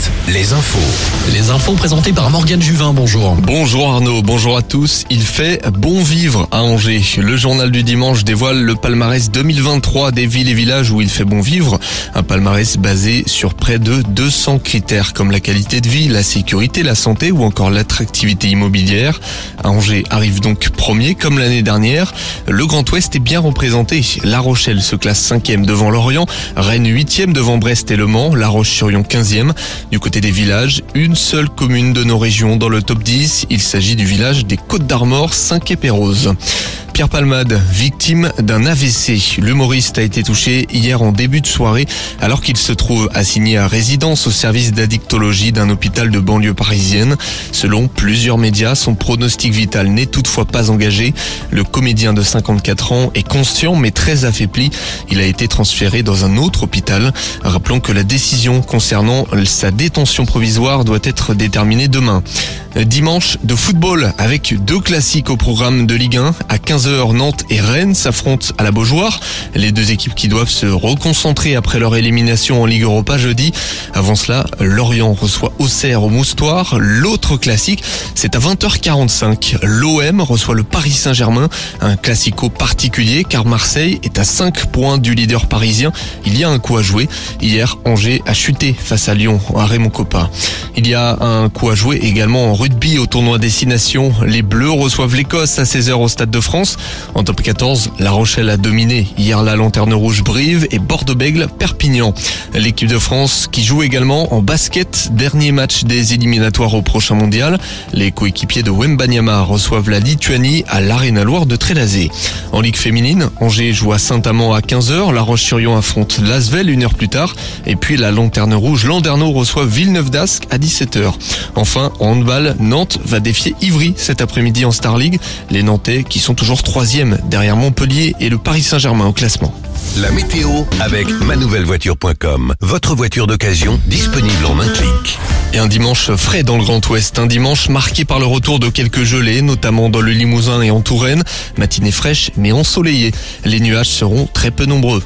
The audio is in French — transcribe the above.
7, les infos. Les infos présentées par Morgane Juvin, bonjour. Bonjour Arnaud, bonjour à tous. Il fait bon vivre à Angers. Le journal du dimanche dévoile le palmarès 2023 des villes et villages où il fait bon vivre. Un palmarès basé sur près de 200 critères comme la qualité de vie, la sécurité, la santé ou encore l'attractivité immobilière. Angers arrive donc premier comme l'année dernière. Le Grand Ouest est bien représenté. La Rochelle se classe cinquième devant Lorient, Rennes huitième devant Brest et Le Mans, La Roche-sur-Yon 15e. Du côté des villages, une seule commune de nos régions dans le top 10. Il s'agit du village des Côtes d'Armor, Saint-Quay-Pérouse. Pierre Palmade, victime d'un AVC. L'humoriste a été touché hier en début de soirée alors qu'il se trouve assigné à résidence au service d'addictologie d'un hôpital de banlieue parisienne. Selon plusieurs médias, son pronostic vital n'est toutefois pas engagé. Le comédien de 54 ans est conscient mais très affaibli. Il a été transféré dans un autre hôpital. Rappelons que la décision concernant sa détention provisoire doit être déterminée demain. Dimanche de football avec deux classiques au programme de Ligue 1 à 15h Nantes et Rennes s'affrontent à la Beaujoire. Les deux équipes qui doivent se reconcentrer après leur élimination en Ligue Europa jeudi. Avant cela, Lorient reçoit Auxerre au Moustoir. L'autre classique, c'est à 20h45. L'OM reçoit le Paris Saint-Germain, un classico particulier car Marseille est à 5 points du leader parisien. Il y a un coup à jouer. Hier, Angers a chuté face à Lyon à Raymond Coppa. Il y a un coup à jouer également en rugby au tournoi Destination. Les Bleus reçoivent l'Écosse à 16h au Stade de France. En top 14, La Rochelle a dominé hier la Lanterne Rouge Brive et Bordeaux-Bègle Perpignan. L'équipe de France qui joue également en basket, dernier match des éliminatoires au prochain mondial. Les coéquipiers de Wembanyama reçoivent la Lituanie à l'Arena Loire de Trélazé. En Ligue féminine, Angers joue à Saint-Amand à 15h, La Roche-sur-Yon affronte Lasvel une heure plus tard et puis la Lanterne Rouge Landerneau reçoit Villeneuve d'Ascq à 17h. Enfin, en handball, Nantes va défier Ivry cet après-midi en Star League. Les Nantais qui sont toujours troisième derrière Montpellier et le Paris Saint-Germain au classement. La météo avec manouvellevoiture.com. Votre voiture d'occasion disponible en un clic. Et un dimanche frais dans le Grand Ouest, un dimanche marqué par le retour de quelques gelées, notamment dans le Limousin et en Touraine. Matinée fraîche mais ensoleillée. Les nuages seront très peu nombreux.